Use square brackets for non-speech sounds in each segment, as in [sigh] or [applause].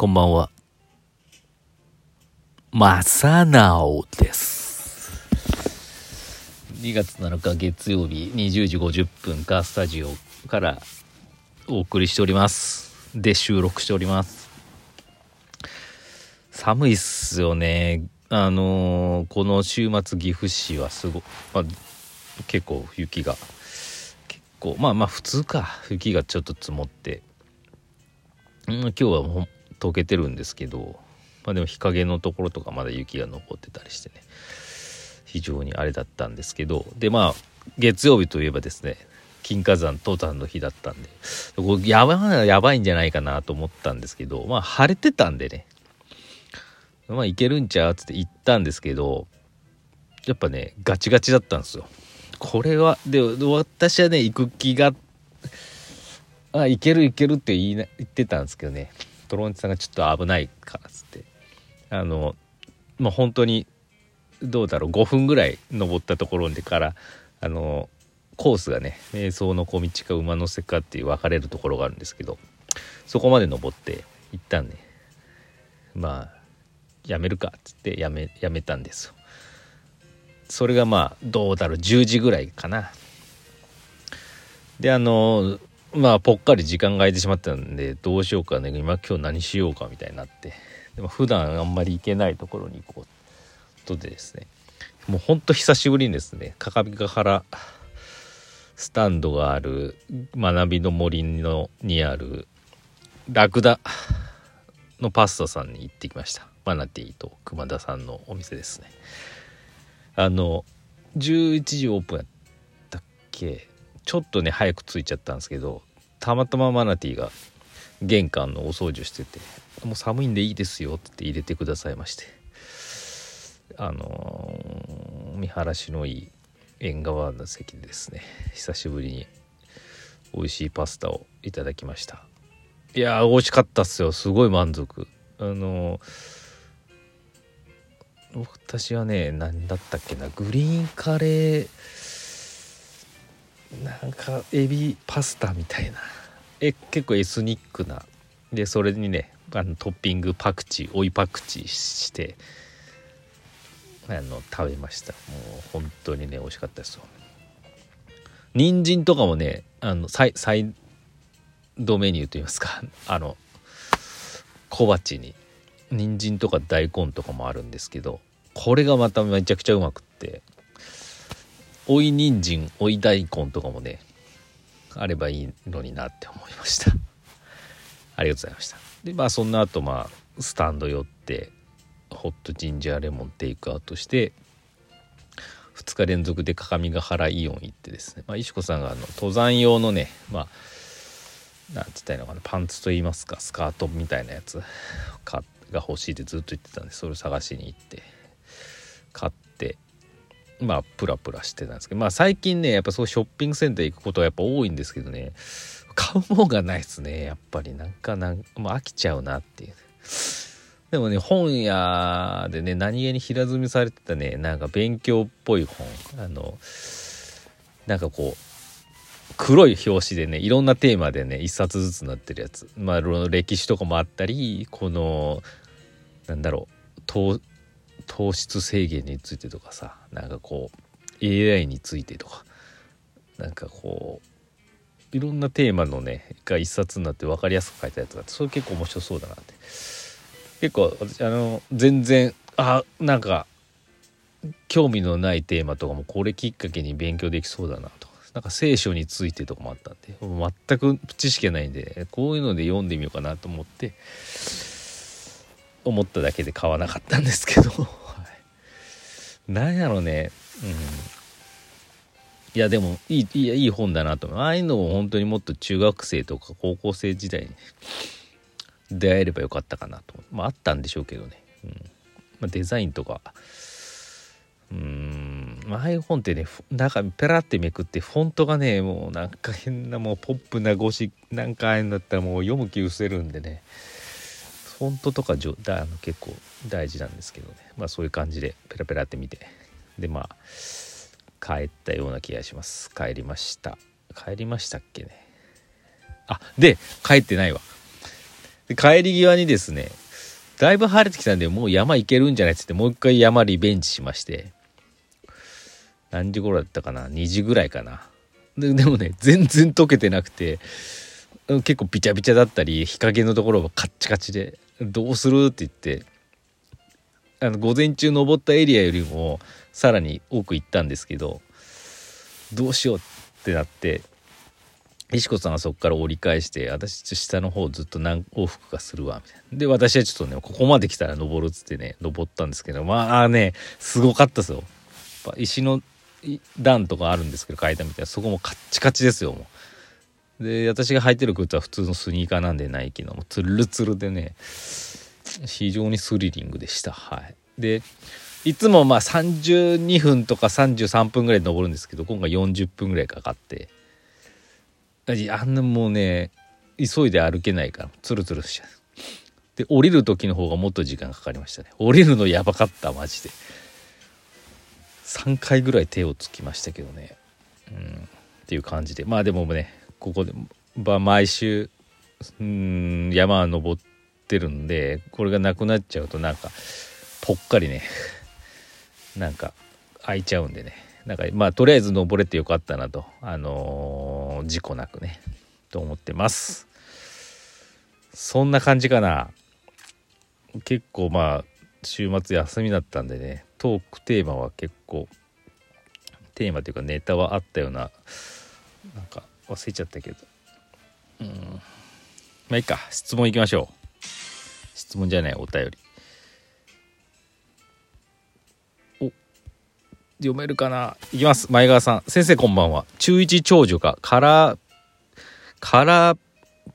こんばんは。まさなおです。2月7日月曜日20時50分かスタジオからお送りしております。で、収録しております。寒いっすよね。あのーこの週末岐阜市はすご、まあ、結構雪が、結構、まあまあ普通か。雪がちょっと積もって、うん今日はも溶けてるんですけど、まあ、でも日陰のところとかまだ雪が残ってたりしてね非常にあれだったんですけどでまあ月曜日といえばですね金華山登山の日だったんでこれやばいやばいんじゃないかなと思ったんですけどまあ晴れてたんでねまあいけるんちゃうっつって行ったんですけどやっぱねガチガチだったんですよ。これはで私はね行く気があいけるいけるって言いな言ってたんですけどね。トロンチさんがちょっと危ないからっつって。あのまあ本当にどうだろう。5分ぐらい登ったところでからあのコースがね瞑想の小道か馬の背かっていう分かれるところがあるんですけどそこまで登って行ったんでまあやめるかっつってやめやめたんですよ。それがまあどうだろう。10時ぐらいかな。であのまあぽっかり時間が空いてしまったんでどうしようかね。今今日何しようかみたいになって。でも普段あんまり行けないところに行こうとでですね。もうほんと久しぶりにですね。各務原スタンドがある学びの森のにあるラクダのパスタさんに行ってきました。マナティと熊田さんのお店ですね。あの11時オープンやったっけ？ちょっとね早く着いちゃったんですけどたまたまマナティーが玄関のお掃除してて「もう寒いんでいいですよ」って入れてくださいまして。あのー見晴らしのいい縁側の席でですね。久しぶりに美味しいパスタをいただきました。いやー美味しかったっすよ。すごい満足。あのー私はね何だったっけな。グリーンカレーなんかエビパスタみたいな。え結構エスニックな。でそれにねあのトッピングパクチー追いパクチーしてあの食べました。もう本当にね美味しかったですよ人参とかもねあのサイサイドメニューといいますか [laughs] あの小鉢に人参とか大根とかもあるんですけどこれがまためちゃくちゃうまくって。追い人参追い大根とかもねあればいいのになって思いました。[laughs] ありがとうございました。でまあそんな後まあスタンド寄ってホットジンジャーレモンテイクアウトして2日連続で各務原イオン行ってですね、まあ、石子さんがあの登山用のねまあなんて言ったらいいのかなパンツと言いますかスカートみたいなやつが欲しいってずっと言ってたんでそれを探しに行って買ってまあプラプラしてたんですけどまあ最近ねやっぱそうショッピングセンター行くことはやっぱ多いんですけどね買うもんがないですねやっぱり。なんかなんもう飽きちゃうなっていう。でもね本屋でね何気に平積みされてたねなんか勉強っぽい本あのなんかこう黒い表紙でねいろんなテーマでね一冊ずつなってるやつ。まあ歴史とかもあったりこのなんだろう糖質制限についてとかさなんかこう AI についてとかなんかこういろんなテーマのねが一冊になって分かりやすく書いたやつがあってそれ結構面白そうだなって。結構私あの全然あなんか興味のないテーマとかもこれきっかけに勉強できそうだなとかなんか聖書についてとかもあったんで全く知識がないんでこういうので読んでみようかなと思って思っただけで買わなかったんですけど、なんやろね。うん。いやでもいいいいいい本だなとああいうのを本当にもっと中学生とか高校生時代に出会えればよかったかなとまああったんでしょうけどね、うん。まあ、デザインとか。うん。ああいう本ってねなんかペラってめくってフォントがねもうなんか変なもうポップなゴシなんかああいうんだったらもう読む気失せるんでね。フォントとかじょだあの結構大事なんですけどね。まあそういう感じでペラペラって見て。でまあ帰ったような気がします。帰りました。帰りましたっけね。あで帰ってないわ。で帰り際にですねだいぶ晴れてきたんでもう山行けるんじゃないっつってもう一回山リベンジしまして。何時頃だったかな？2時ぐらいかな。ででもね全然溶けてなくて結構ビチャビチャだったり日陰のところがカッチカチで。どうする？って言ってあの午前中登ったエリアよりもさらに多く行ったんですけどどうしようってなって石子さんはそこから折り返して私下の方ずっと何往復かするわみたいな。で私はちょっとねここまで来たら登るっつってね登ったんですけどまあねすごかったですよ。石の段とかあるんですけど階段みたいな。そこもカッチカチですよもう。で私が履いてる靴は普通のスニーカーなんでナイキのもうツルツルでね非常にスリリングでした。はい。でいつもまあ32分とか33分ぐらい登るんですけど今回40分ぐらいかかって。あんなもうね急いで歩けないからツルツルしちゃう。で降りる時の方がもっと時間かかりましたね。降りるのやばかったマジで。3回ぐらい手をつきましたけどね。うん。っていう感じで。まあでもねここで、ま、毎週うん山登ってるんでこれがなくなっちゃうとなんかぽっかりね [laughs] なんか開いちゃうんでね。なんかまあとりあえず登れてよかったなとあのー、事故なくねと思ってます。そんな感じかな。結構まあ週末休みだったんでねトークテーマは結構テーマというかネタはあったようななんか忘れちゃったけど。うん。まあいいか。質問いきましょう。質問じゃないお便り。お読めるかな？いきます。前川さん。先生こんばんは。中1長女がカラーカラー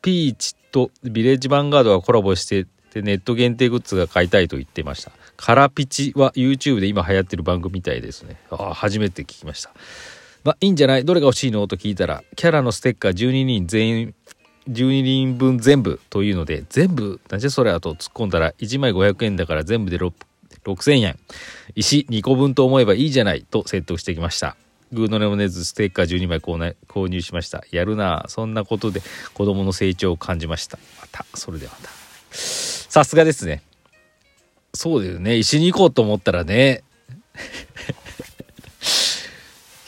ピーチとビレッジヴァンガードがコラボしてでネット限定グッズが買いたいと言ってました。カラピチは YouTube で今流行ってる番組みたいですね。ああ初めて聞きました。まあいいんじゃない？どれが欲しいの？と聞いたらキャラのステッカー12人全員12人分全部というので全部なぜそれあと突っ込んだら1枚500円だから全部で6000円石2個分と思えばいいじゃないと説得してきました。グーのネモネズステッカー12枚購入しました。やるなそんなことで子供の成長を感じました。またそれではまた。さすがですね。そうだよね。石に行こうと思ったらね。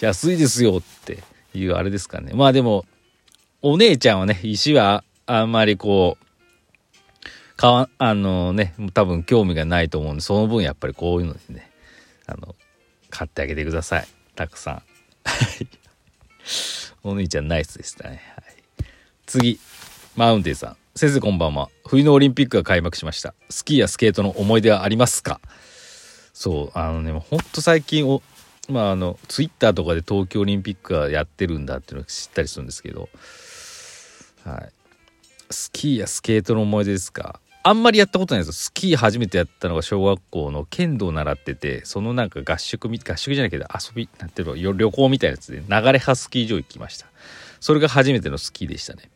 安いですよっていうあれですかね。まあでも、お姉ちゃんはね、石はあんまりこう、かわ、あのね、多分興味がないと思うんで、その分やっぱりこういうのでね、あの、買ってあげてください。たくさん。お姉ちゃんナイスでしたね。はい、次、マウンテンさん。先生こんばんは。冬のオリンピックが開幕しました。スキーやスケートの思い出はありますか？そう、あのね、ほんと最近お、まああの、ツイッターとかで東京オリンピックがやってるんだっていうのを知ったりするんですけど、はい。スキーやスケートの思い出ですか？あんまりやったことないですスキー初めてやったのが小学校の剣道を習ってて、そのなんか合宿、合宿じゃないけど遊び、なんていうの、旅行みたいなやつで流れ派スキー場行きました。それが初めてのスキーでしたね。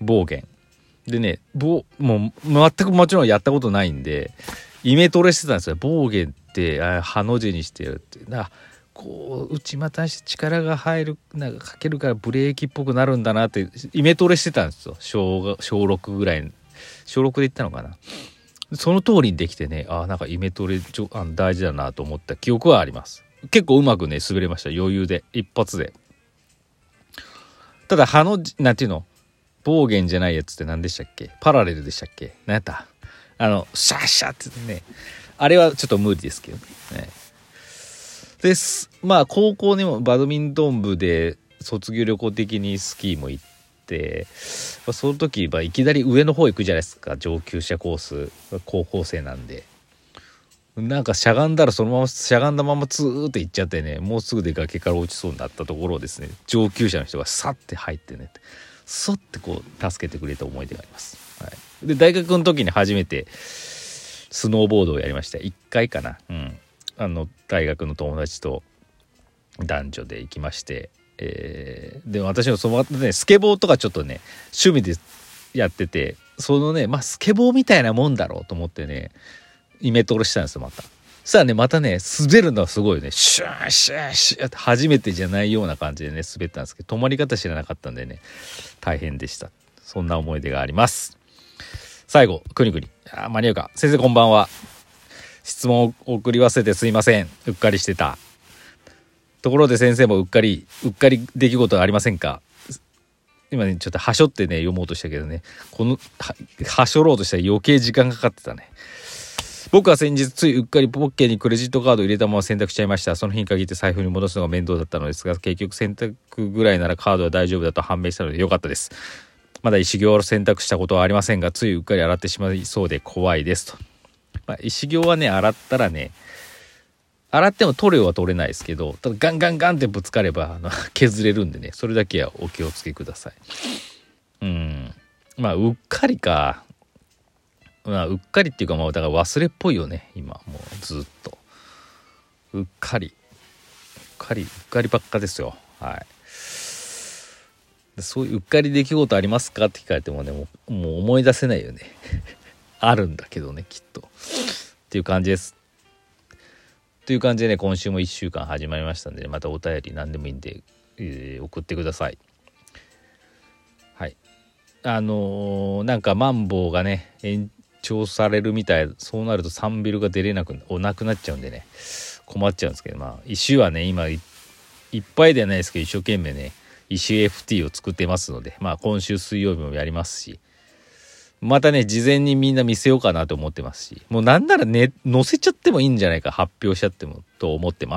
暴言。でね、もう全くもちろんやったことないんで、イメトレしてたんですよ。暴言ってあハの字にしてるって。だこう内股にして力が入るなんかかけるからブレーキっぽくなるんだなってイメトレしてたんですよ。小小6ぐらい小6で言ったのかな。その通りにできてねあなんかイメトレちょあ大事だなと思った記憶はあります。結構うまくね滑れました。余裕で。一発で。ただハの字なんていうの？暴言じゃないやつって何でしたっけ？パラレルでしたっけ？何やった？あの、シャッシャってね、あれはちょっと無理ですけどね。です。まあ、高校にもバドミントン部で卒業旅行的にスキーも行って、まあ、その時、まあ、いきなり上の方行くじゃないですか、上級者コース、高校生なんで。なんかしゃがんだらそのまましゃがんだままツーって行っちゃってねもうすぐで崖から落ちそうになったところをですね上級者の人がさって入ってねそってこう助けてくれた思い出があります。で大学の時に初めてスノーボードをやりました1回かな、うん、あの大学の友達と男女で行きまして、えー、で私のそのねスケボーとかちょっとね趣味でやっててそのねまあスケボーみたいなもんだろうと思ってねイメトレしたんですよまた。そしたらね、またね、滑るのはすごいね、シューシューシューって初めてじゃないような感じでね、滑ったんですけど、止まり方知らなかったんでね、大変でした。そんな思い出があります。最後、くにくに。あ、間に合うか。先生こんばんは。質問を送り忘れてすいません。うっかりしてた。ところで先生もうっかり、うっかり出来事はありませんか？今ね、ちょっとはしょってね、読もうとしたけどね、この、は、しょろうとしたら余計時間かかってたね。僕は先日ついうっかりポッケにクレジットカードを入れたまま選択しちゃいましたその日に限って財布に戻すのが面倒だったのですが結局選択ぐらいならカードは大丈夫だと判明したので良かったですまだ石行を選択したことはありませんがついうっかり洗ってしまいそうで怖いですと、まあ、石行はね洗ったらね洗っても取れは取れないですけどただガンガンガンってぶつかればあの [laughs] 削れるんでねそれだけはお気をつけくださいうんまあうっかりかまあ、うっかりっていうか、まあ、だから忘れっぽいよね、今、もうずっと。うっかり。うっかり、うっかりばっかですよ。はい。そういううっかり出来事ありますか？って聞かれてもね、もうもう思い出せないよね。[laughs] あるんだけどね、きっと。っていう感じです。という感じでね、今週も1週間始まりましたんで、ねまたお便り何でもいいんで、えー、送ってください。はい。あのー、なんかマンボウがね延、長されるみたいそうなると3ビルが出れなくおなくなっちゃうんでね困っちゃうんですけどまあ石はね今いっぱいではないですけど一生懸命ね石 FT を作ってますのでまあ今週水曜日もやりますしまたね事前にみんな見せようかなと思ってますしもうなんならね載せちゃってもいいんじゃないか発表しちゃってもと思ってます。